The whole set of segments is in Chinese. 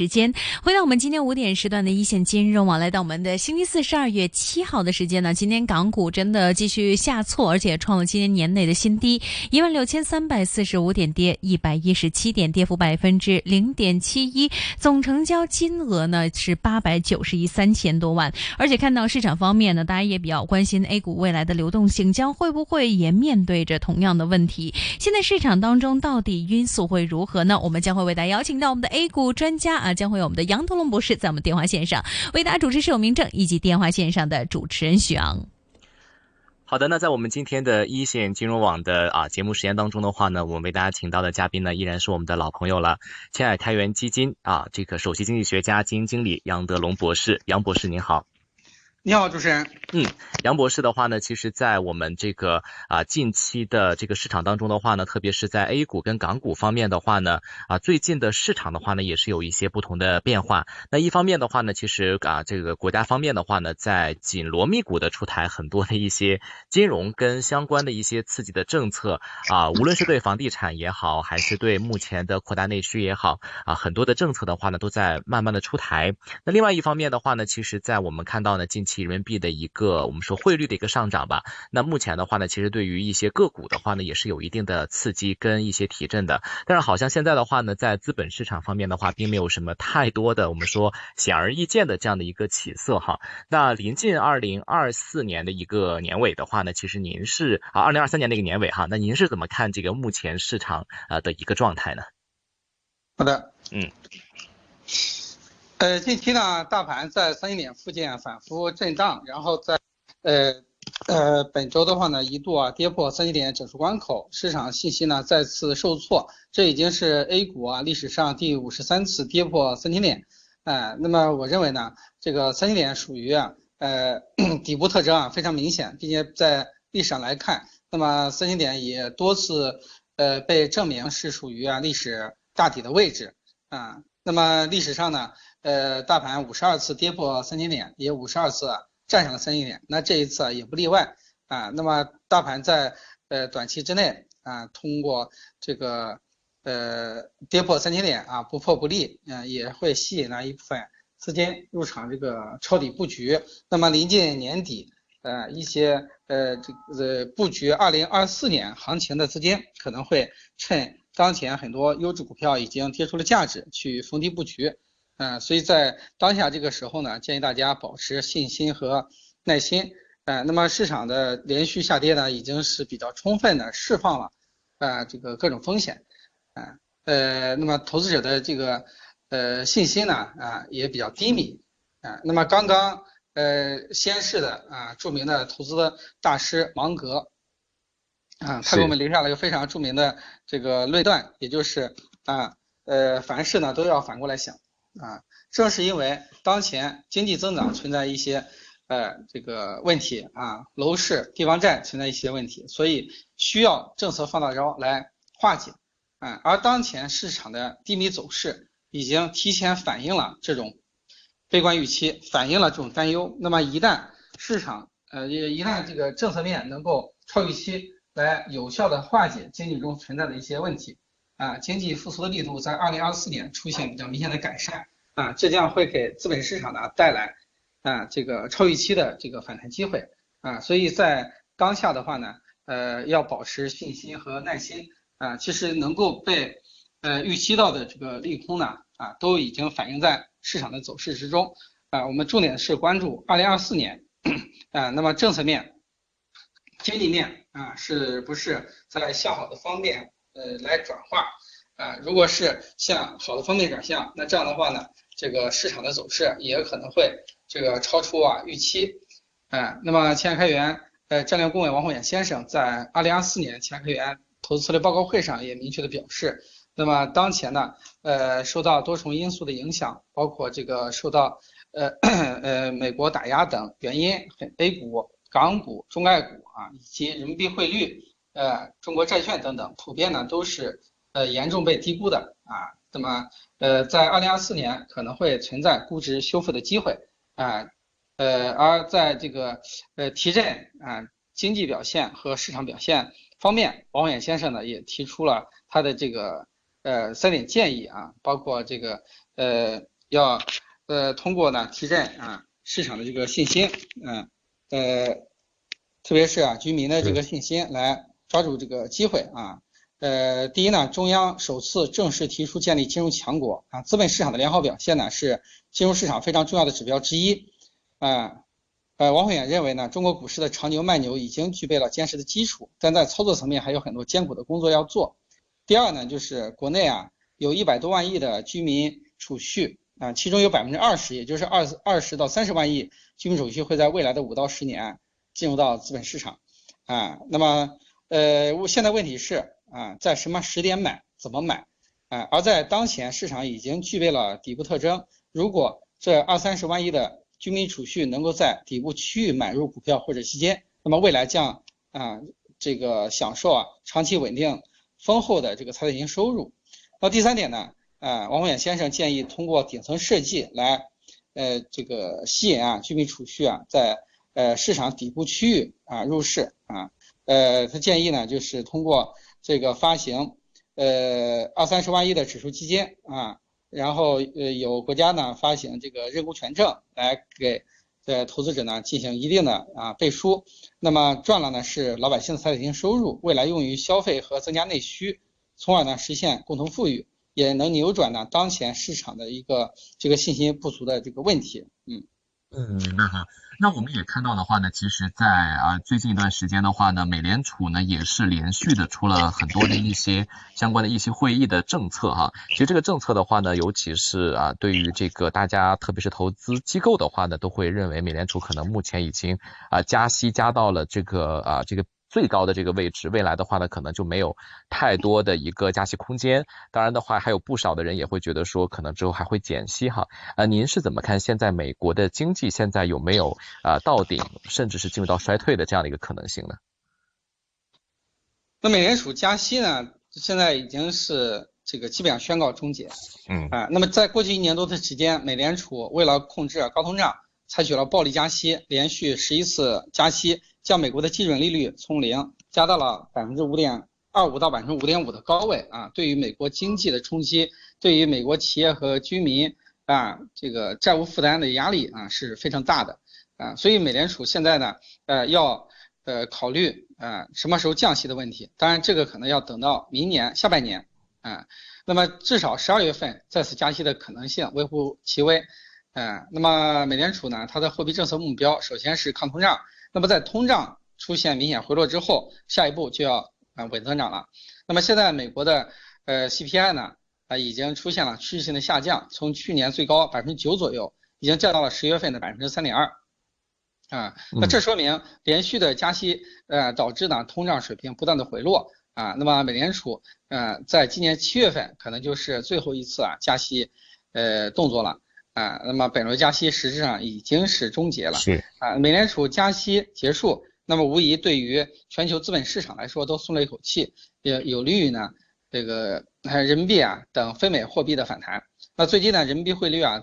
时间回到我们今天五点时段的一线金融网，来到我们的星期四十二月七号的时间呢。今天港股真的继续下挫，而且创了今年年内的新低，一万六千三百四十五点跌一百一十七点，跌幅百分之零点七一，总成交金额呢是八百九十亿三千多万。而且看到市场方面呢，大家也比较关心 A 股未来的流动性将会不会也面对着同样的问题。现在市场当中到底因素会如何呢？我们将会为大家邀请到我们的 A 股专家啊。将会有我们的杨德龙博士在我们电话线上为大家主持，是有明正以及电话线上的主持人许昂。好的，那在我们今天的一线金融网的啊节目时间当中的话呢，我们为大家请到的嘉宾呢，依然是我们的老朋友了，千海开源基金啊这个首席经济学家、基金经理杨德龙博士，杨博士您好。你好，主持人。嗯，杨博士的话呢，其实，在我们这个啊近期的这个市场当中的话呢，特别是在 A 股跟港股方面的话呢，啊最近的市场的话呢，也是有一些不同的变化。那一方面的话呢，其实啊这个国家方面的话呢，在紧锣密鼓的出台很多的一些金融跟相关的一些刺激的政策啊，无论是对房地产也好，还是对目前的扩大内需也好啊，很多的政策的话呢，都在慢慢的出台。那另外一方面的话呢，其实在我们看到呢近期。人民币的一个我们说汇率的一个上涨吧，那目前的话呢，其实对于一些个股的话呢，也是有一定的刺激跟一些提振的。但是好像现在的话呢，在资本市场方面的话，并没有什么太多的我们说显而易见的这样的一个起色哈。那临近二零二四年的一个年尾的话呢，其实您是啊二零二三年的一个年尾哈，那您是怎么看这个目前市场啊的一个状态呢？好的，嗯。呃，近期呢，大盘在三千点附近反复震荡，然后在呃呃本周的话呢，一度啊跌破三千点整数关口，市场信心呢再次受挫，这已经是 A 股啊历史上第五十三次跌破三千点，哎，那么我认为呢，这个三千点属于啊呃 底部特征啊非常明显，并且在历史上来看，那么三千点也多次呃被证明是属于啊历史大底的位置啊，那么历史上呢。呃，大盘五十二次跌破三千点，也五十二次站上了三千点，那这一次也不例外啊。那么大盘在呃短期之内啊，通过这个呃跌破三千点啊，不破不立，嗯，也会吸引了一部分资金入场这个抄底布局。那么临近年底，呃，一些呃这个布局二零二四年行情的资金可能会趁当前很多优质股票已经跌出了价值，去逢低布局。嗯，所以在当下这个时候呢，建议大家保持信心和耐心。呃，那么市场的连续下跌呢，已经是比较充分的释放了，呃，这个各种风险。啊，呃，那么投资者的这个呃信心呢，啊，也比较低迷。啊，那么刚刚呃先逝的啊著名的投资的大师芒格，啊，他给我们留下了一个非常著名的这个论断，也就是啊，呃，凡事呢都要反过来想。啊，正是因为当前经济增长存在一些呃这个问题啊，楼市、地方债存在一些问题，所以需要政策放大招来化解。啊，而当前市场的低迷走势已经提前反映了这种悲观预期，反映了这种担忧。那么一旦市场呃一旦这个政策面能够超预期，来有效的化解经济中存在的一些问题。啊，经济复苏的力度在二零二四年出现比较明显的改善啊，这将会给资本市场呢带来啊这个超预期的这个反弹机会啊，所以在当下的话呢，呃，要保持信心和耐心啊，其实能够被呃预期到的这个利空呢啊，都已经反映在市场的走势之中啊，我们重点是关注二零二四年啊，那么政策面、经济面啊，是不是在向好的方面？呃，来转化啊，如果是向好的方面转向，那这样的话呢，这个市场的走势也可能会这个超出啊预期，啊，那么前海开源呃战略顾问王宏远先生在二零二四年前海开源投资策略报告会上也明确的表示，那么当前呢，呃，受到多重因素的影响，包括这个受到呃呃美国打压等原因，A 股、港股、中概股啊，以及人民币汇率。呃，中国债券等等，普遍呢都是呃严重被低估的啊。那么呃，在二零二四年可能会存在估值修复的机会啊。呃，而在这个呃提振啊经济表现和市场表现方面，王远先生呢也提出了他的这个呃三点建议啊，包括这个呃要呃通过呢提振啊市场的这个信心，嗯呃特别是啊居民的这个信心来抓住这个机会啊。呃，第一呢，中央首次正式提出建立金融强国啊，资本市场的良好表现呢是金融市场非常重要的指标之一啊。呃，王慧远认为呢，中国股市的长牛慢牛已经具备了坚实的基础，但在操作层面还有很多艰苦的工作要做。第二呢，就是国内啊有一百多万亿的居民储蓄啊，其中有百分之二十，也就是二二十到三十万亿居民储蓄会在未来的五到十年进入到资本市场啊。那么呃，我现在问题是。啊，在什么时点买，怎么买？啊，而在当前市场已经具备了底部特征，如果这二三十万亿的居民储蓄能够在底部区域买入股票或者基金，那么未来将啊这个享受啊长期稳定丰厚的这个财产性收入。那第三点呢，啊，王宏远先生建议通过顶层设计来呃这个吸引啊居民储蓄啊在呃市场底部区域啊入市啊，呃他建议呢就是通过。这个发行，呃，二三十万亿的指数基金啊，然后呃，有国家呢发行这个认股权证来给呃投资者呢进行一定的啊背书，那么赚了呢是老百姓的财产性收入，未来用于消费和增加内需，从而呢实现共同富裕，也能扭转呢当前市场的一个这个信心不足的这个问题，嗯。嗯，明白哈。那我们也看到的话呢，其实，在啊最近一段时间的话呢，美联储呢也是连续的出了很多的一些相关的一些会议的政策哈。其实这个政策的话呢，尤其是啊对于这个大家，特别是投资机构的话呢，都会认为美联储可能目前已经啊加息加到了这个啊这个。最高的这个位置，未来的话呢，可能就没有太多的一个加息空间。当然的话，还有不少的人也会觉得说，可能之后还会减息哈。呃，您是怎么看现在美国的经济现在有没有啊到顶，甚至是进入到衰退的这样的一个可能性呢？那美联储加息呢，现在已经是这个基本上宣告终结。嗯啊，那么在过去一年多的时间，美联储为了控制高通胀，采取了暴力加息，连续十一次加息。将美国的基准利率从零加到了百分之五点二五到百分之五点五的高位。啊，对于美国经济的冲击，对于美国企业和居民啊这个债务负担的压力啊是非常大的。啊，所以美联储现在呢呃要呃考虑啊什么时候降息的问题，当然这个可能要等到明年下半年。啊，那么至少十二月份再次加息的可能性微乎其微，嗯，那么美联储呢它的货币政策目标首先是抗通胀。那么在通胀出现明显回落之后，下一步就要啊稳增长了。那么现在美国的呃 CPI 呢啊已经出现了趋势性的下降，从去年最高百分之九左右，已经降到了十月份的百分之三点二啊。那这说明连续的加息呃导致呢通胀水平不断的回落啊。那么美联储呃在今年七月份可能就是最后一次啊加息呃动作了。啊，那么本轮加息实质上已经是终结了。是啊，美联储加息结束，那么无疑对于全球资本市场来说都松了一口气，也有利于呢这个人民币啊等非美货币的反弹。那最近呢，人民币汇率啊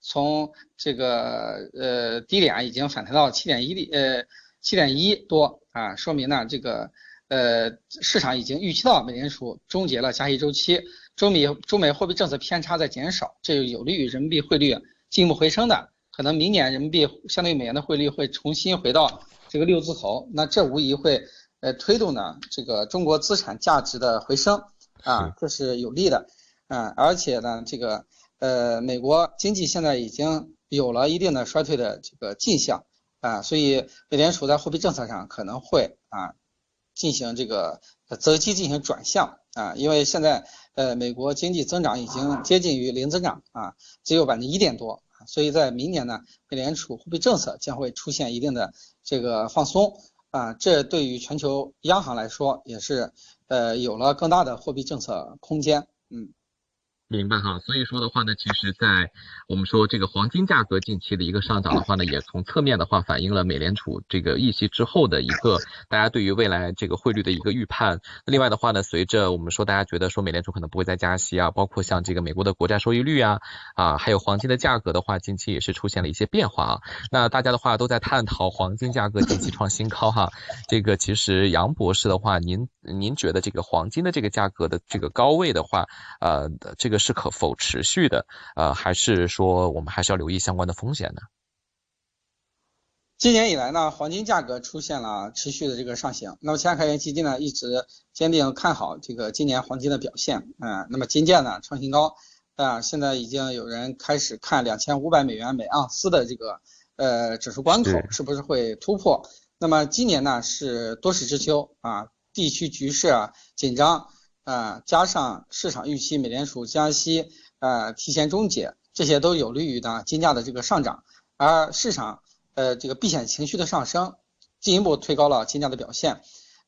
从这个呃低点已经反弹到七点一呃七点一多啊，说明呢这个呃市场已经预期到美联储终结了加息周期。中美中美货币政策偏差在减少，这就有利于人民币汇率进一步回升的。可能明年人民币相对于美元的汇率会重新回到这个六字头，那这无疑会呃推动呢这个中国资产价值的回升啊，这是有利的。啊，而且呢这个呃美国经济现在已经有了一定的衰退的这个迹象啊，所以美联储在货币政策上可能会啊进行这个择机进行转向啊，因为现在。呃，美国经济增长已经接近于零增长啊，只有百分之一点多啊，所以在明年呢，美联储货币政策将会出现一定的这个放松啊，这对于全球央行来说也是呃有了更大的货币政策空间，嗯。明白哈，所以说的话呢，其实，在我们说这个黄金价格近期的一个上涨的话呢，也从侧面的话反映了美联储这个议息之后的一个大家对于未来这个汇率的一个预判。另外的话呢，随着我们说大家觉得说美联储可能不会再加息啊，包括像这个美国的国债收益率啊啊，还有黄金的价格的话，近期也是出现了一些变化啊。那大家的话都在探讨黄金价格近期创新高哈，这个其实杨博士的话，您您觉得这个黄金的这个价格的这个高位的话，呃，这个。是可否持续的？呃，还是说我们还是要留意相关的风险呢？今年以来呢，黄金价格出现了持续的这个上行。那么，千开源基金呢一直坚定看好这个今年黄金的表现。嗯，那么金价呢创新高啊，现在已经有人开始看两千五百美元每盎司的这个呃指数关口是不是会突破？那么今年呢是多事之秋啊，地区局势啊紧张。啊，加上市场预期美联储加息，呃，提前终结，这些都有利于呢金价的这个上涨，而市场呃这个避险情绪的上升，进一步推高了金价的表现，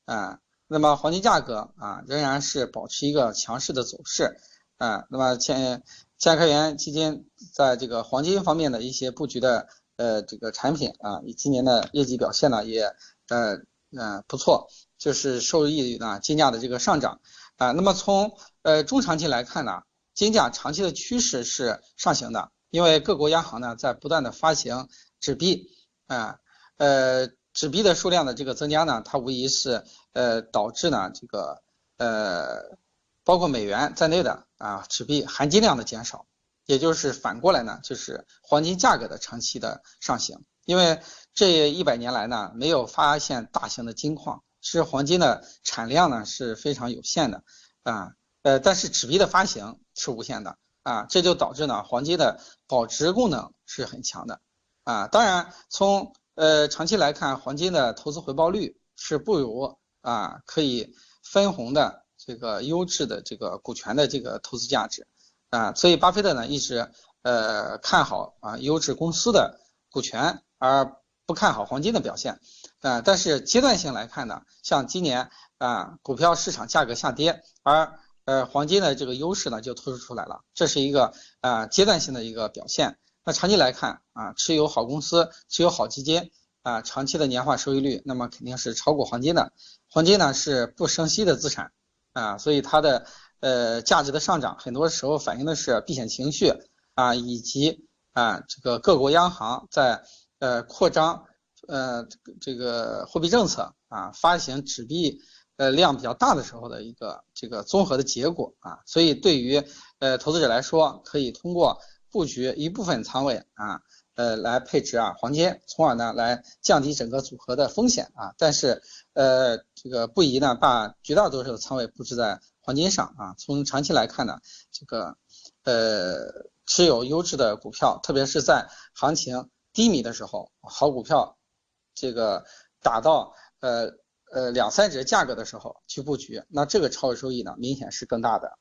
啊，那么黄金价格啊仍然是保持一个强势的走势，啊，那么千千开源基金在这个黄金方面的一些布局的呃这个产品啊，以今年的业绩表现呢也呃呃不错，就是受益于呢金价的这个上涨。啊，那么从呃中长期来看呢，金价长期的趋势是上行的，因为各国央行呢在不断的发行纸币，啊，呃纸币的数量的这个增加呢，它无疑是呃导致呢这个呃包括美元在内的啊纸币含金量的减少，也就是反过来呢就是黄金价格的长期的上行，因为这一百年来呢没有发现大型的金矿。是黄金的产量呢是非常有限的啊，呃，但是纸币的发行是无限的啊，这就导致呢黄金的保值功能是很强的啊。当然，从呃长期来看，黄金的投资回报率是不如啊可以分红的这个优质的这个股权的这个投资价值啊，所以巴菲特呢一直呃看好啊优质公司的股权，而不看好黄金的表现。啊，但是阶段性来看呢，像今年啊，股票市场价格下跌，而呃黄金的这个优势呢就突出出来了，这是一个啊阶段性的一个表现。那长期来看啊，持有好公司，持有好基金啊，长期的年化收益率，那么肯定是超过黄金的。黄金呢是不生息的资产啊，所以它的呃价值的上涨，很多时候反映的是避险情绪啊，以及啊这个各国央行在呃扩张。呃，这个这个货币政策啊，发行纸币呃量比较大的时候的一个这个综合的结果啊，所以对于呃投资者来说，可以通过布局一部分仓位啊，呃来配置啊黄金，从而呢来降低整个组合的风险啊，但是呃这个不宜呢把绝大多数的仓位布置在黄金上啊，从长期来看呢，这个呃持有优质的股票，特别是在行情低迷的时候，好股票。这个打到呃呃两三折价格的时候去布局，那这个超额收益呢，明显是更大的。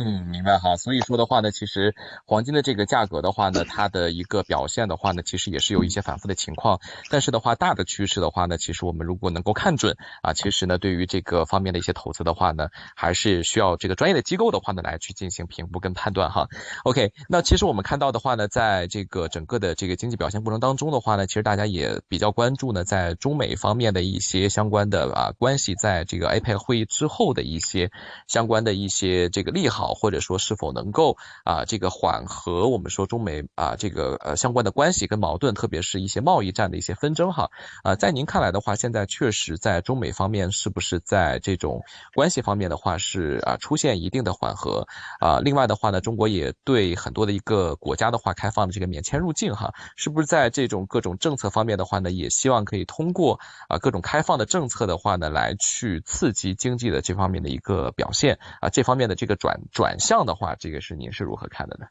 嗯，明白哈。所以说的话呢，其实黄金的这个价格的话呢，它的一个表现的话呢，其实也是有一些反复的情况。但是的话，大的趋势的话呢，其实我们如果能够看准啊，其实呢，对于这个方面的一些投资的话呢，还是需要这个专业的机构的话呢来去进行评估跟判断哈。OK，那其实我们看到的话呢，在这个整个的这个经济表现过程当中的话呢，其实大家也比较关注呢，在中美方面的一些相关的啊关系，在这个 APEC 会议之后的一些相关的一些这个利好。或者说是否能够啊这个缓和我们说中美啊这个呃相关的关系跟矛盾，特别是一些贸易战的一些纷争哈啊在您看来的话，现在确实在中美方面是不是在这种关系方面的话是啊出现一定的缓和啊？另外的话呢，中国也对很多的一个国家的话开放的这个免签入境哈，是不是在这种各种政策方面的话呢，也希望可以通过啊各种开放的政策的话呢，来去刺激经济的这方面的一个表现啊这方面的这个转。转向的话，这个是您是如何看的呢？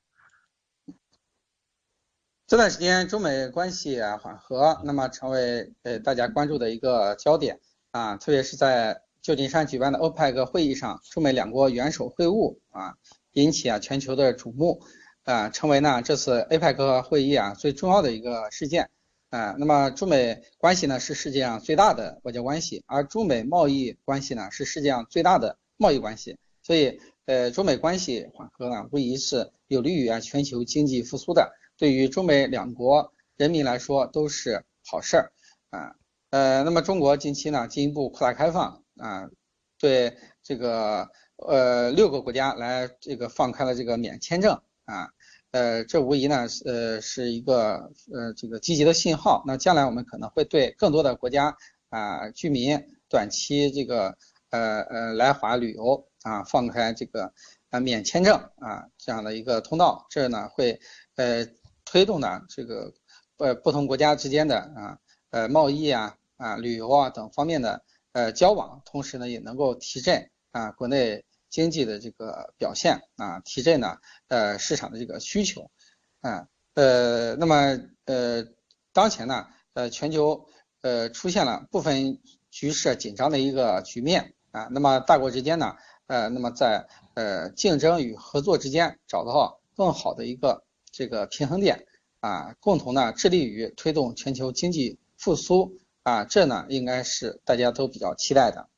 这段时间中美关系缓和，那么成为呃大家关注的一个焦点啊，特别是在旧金山举办的欧派克会议上，中美两国元首会晤啊，引起啊全球的瞩目啊，成为呢这次 APEC 会议啊最重要的一个事件啊。那么中美关系呢是世界上最大的外交关系，而中美贸易关系呢是世界上最大的贸易关系，所以。呃，中美关系缓和呢，无疑是有利于啊全球经济复苏的，对于中美两国人民来说都是好事儿啊。呃，那么中国近期呢进一步扩大开放啊，对这个呃六个国家来这个放开了这个免签证啊，呃，这无疑呢是呃是一个呃这个积极的信号。那将来我们可能会对更多的国家啊居民短期这个呃呃来华旅游。啊，放开这个啊免签证啊这样的一个通道，这呢会呃推动呢这个呃不同国家之间的啊呃贸易啊啊旅游啊等方面的呃交往，同时呢也能够提振啊国内经济的这个表现啊，提振呢呃市场的这个需求啊呃那么呃当前呢呃全球呃出现了部分局势紧张的一个局面啊，那么大国之间呢。呃，那么在呃竞争与合作之间找到更好的一个这个平衡点啊，共同呢致力于推动全球经济复苏啊，这呢应该是大家都比较期待的。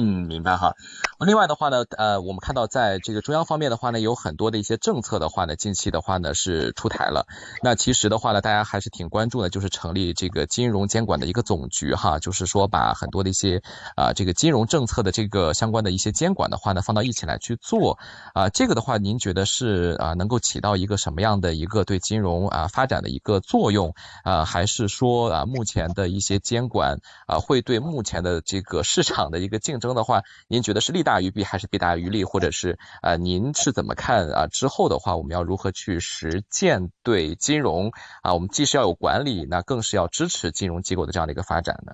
嗯，明白哈。另外的话呢，呃，我们看到在这个中央方面的话呢，有很多的一些政策的话呢，近期的话呢是出台了。那其实的话呢，大家还是挺关注的，就是成立这个金融监管的一个总局哈，就是说把很多的一些啊这个金融政策的这个相关的一些监管的话呢，放到一起来去做啊。这个的话，您觉得是啊能够起到一个什么样的一个对金融啊发展的一个作用啊？还是说啊目前的一些监管啊会对目前的这个市场的一个竞争的话，您觉得是利大于弊还是弊大于利，或者是呃，您是怎么看啊？之后的话，我们要如何去实践对金融啊？我们既是要有管理，那更是要支持金融机构的这样的一个发展呢？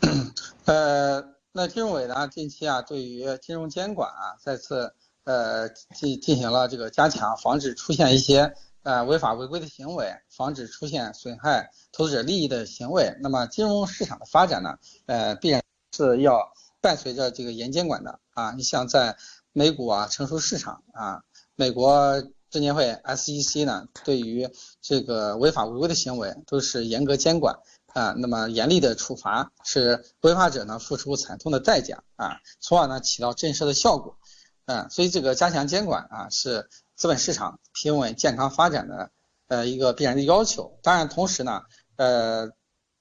呃，那金融委呢，近期啊，对于金融监管啊，再次呃进进行了这个加强，防止出现一些呃违法违规的行为，防止出现损害投资者利益的行为。那么金融市场的发展呢，呃，必然是要。伴随着这个严监管的啊，你像在美股啊成熟市场啊，美国证监会 SEC 呢，对于这个违法违规的行为都是严格监管啊，那么严厉的处罚，使违法者呢付出惨痛的代价啊，从而呢起到震慑的效果啊，所以这个加强监管啊，是资本市场平稳健康发展的呃一个必然的要求。当然，同时呢，呃，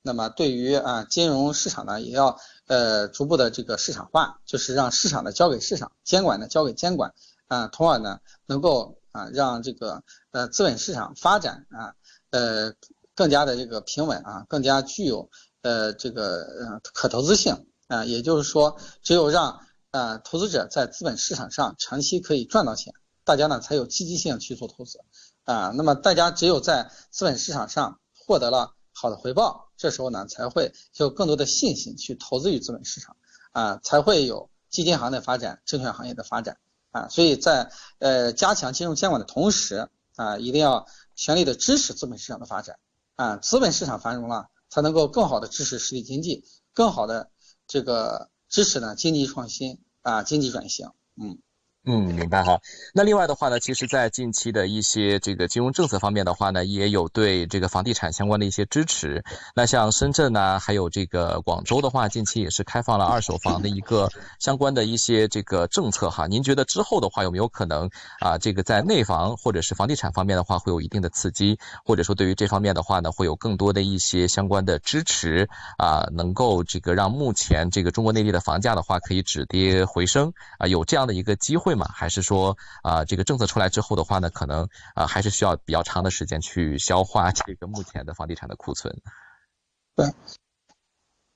那么对于啊金融市场呢，也要。呃，逐步的这个市场化，就是让市场呢交给市场，监管呢交给监管，啊，从而呢能够啊让这个呃资本市场发展啊，呃更加的这个平稳啊，更加具有呃这个呃可投资性啊，也就是说，只有让啊投资者在资本市场上长期可以赚到钱，大家呢才有积极性去做投资啊，那么大家只有在资本市场上获得了好的回报。这时候呢，才会有更多的信心去投资于资本市场，啊，才会有基金行业的发展、证券行业的发展，啊，所以在呃加强金融监管的同时，啊，一定要全力的支持资本市场的发展，啊，资本市场繁荣了，才能够更好的支持实体经济，更好的这个支持呢经济创新啊，经济转型，嗯。嗯，明白哈。那另外的话呢，其实，在近期的一些这个金融政策方面的话呢，也有对这个房地产相关的一些支持。那像深圳呢，还有这个广州的话，近期也是开放了二手房的一个相关的一些这个政策哈。您觉得之后的话，有没有可能啊，这个在内房或者是房地产方面的话，会有一定的刺激，或者说对于这方面的话呢，会有更多的一些相关的支持啊，能够这个让目前这个中国内地的房价的话，可以止跌回升啊，有这样的一个机会。会吗？还是说啊，这个政策出来之后的话呢，可能啊还是需要比较长的时间去消化这个目前的房地产的库存。对，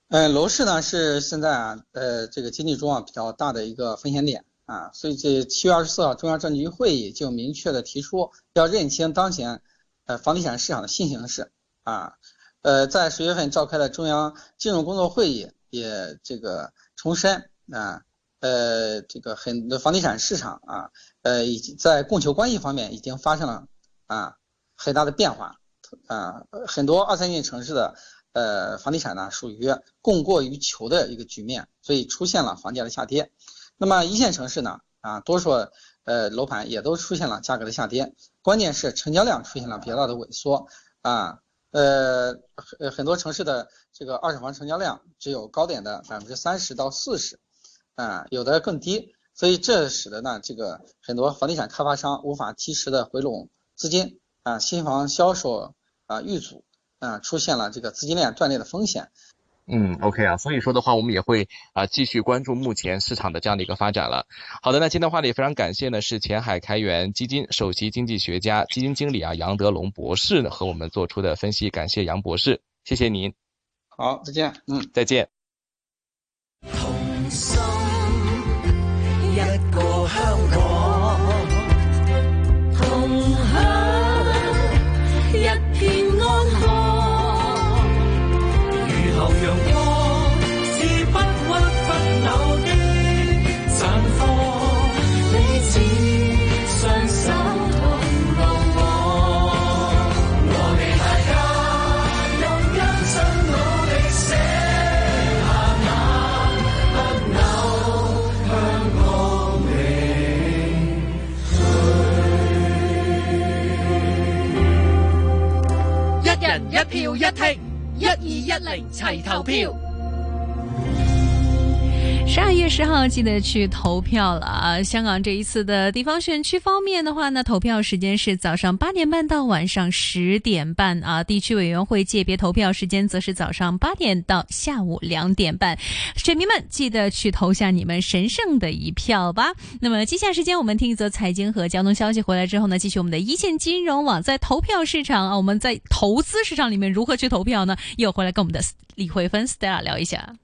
呃，楼市呢是现在啊呃这个经济中啊比较大的一个风险点啊，所以这七月二十四号中央政治局会议就明确的提出要认清当前呃房地产市场的新形势啊，呃，在十月份召开的中央金融工作会议也这个重申啊。呃，这个很多房地产市场啊，呃，已经在供求关系方面已经发生了啊很大的变化啊，很多二三线城市的呃房地产呢属于供过于求的一个局面，所以出现了房价的下跌。那么一线城市呢啊，多数呃楼盘也都出现了价格的下跌，关键是成交量出现了比较大的萎缩啊，呃很很多城市的这个二手房成交量只有高点的百分之三十到四十。啊，有的更低，所以这使得呢，这个很多房地产开发商无法及时的回笼资金啊，新房销售啊遇阻啊，出现了这个资金链断裂的风险。嗯，OK 啊，所以说的话，我们也会啊继续关注目前市场的这样的一个发展了。好的，那今天的话呢，也非常感谢呢是前海开源基金首席经济学家、基金经理啊杨德龙博士呢和我们做出的分析，感谢杨博士，谢谢您。好，再见。嗯，再见。票一听，一二一零齐投票。十二月十号记得去投票了啊！香港这一次的地方选区方面的话呢，投票时间是早上八点半到晚上十点半啊。地区委员会界别投票时间则是早上八点到下午两点半。选民们记得去投下你们神圣的一票吧。那么接下來時間我们听一则财经和交通消息，回来之后呢，继续我们的一线金融网在投票市场啊，我们在投资市场里面如何去投票呢？又回来跟我们的李慧芬 Stella 聊一下。